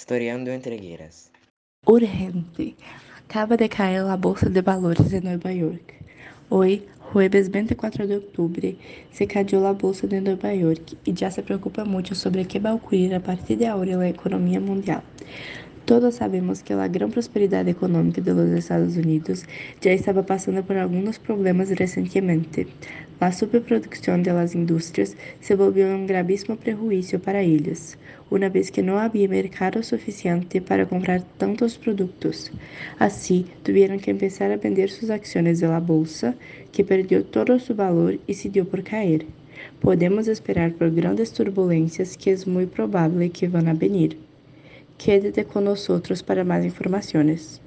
Historiando Entregueiras. Urgente. Acaba de cair a Bolsa de Valores de Nova York. Hoje, jueves 24 de outubro, se cayó a Bolsa de Nova York e já se preocupa muito sobre o que vai ocorrer a partir de agora na economia mundial. Todos sabemos que a grande prosperidade econômica dos Estados Unidos já estava passando por alguns problemas recentemente. A superprodução de las indústrias se volviu um gravíssimo prejuízo para eles, uma vez que não havia mercado suficiente para comprar tantos produtos. Assim, tiveram que começar a vender suas ações la bolsa, que perdeu todo seu valor e se deu por cair. Podemos esperar por grandes turbulências que é muito provável que vão a venir. Quédate con nosotros para más informaciones.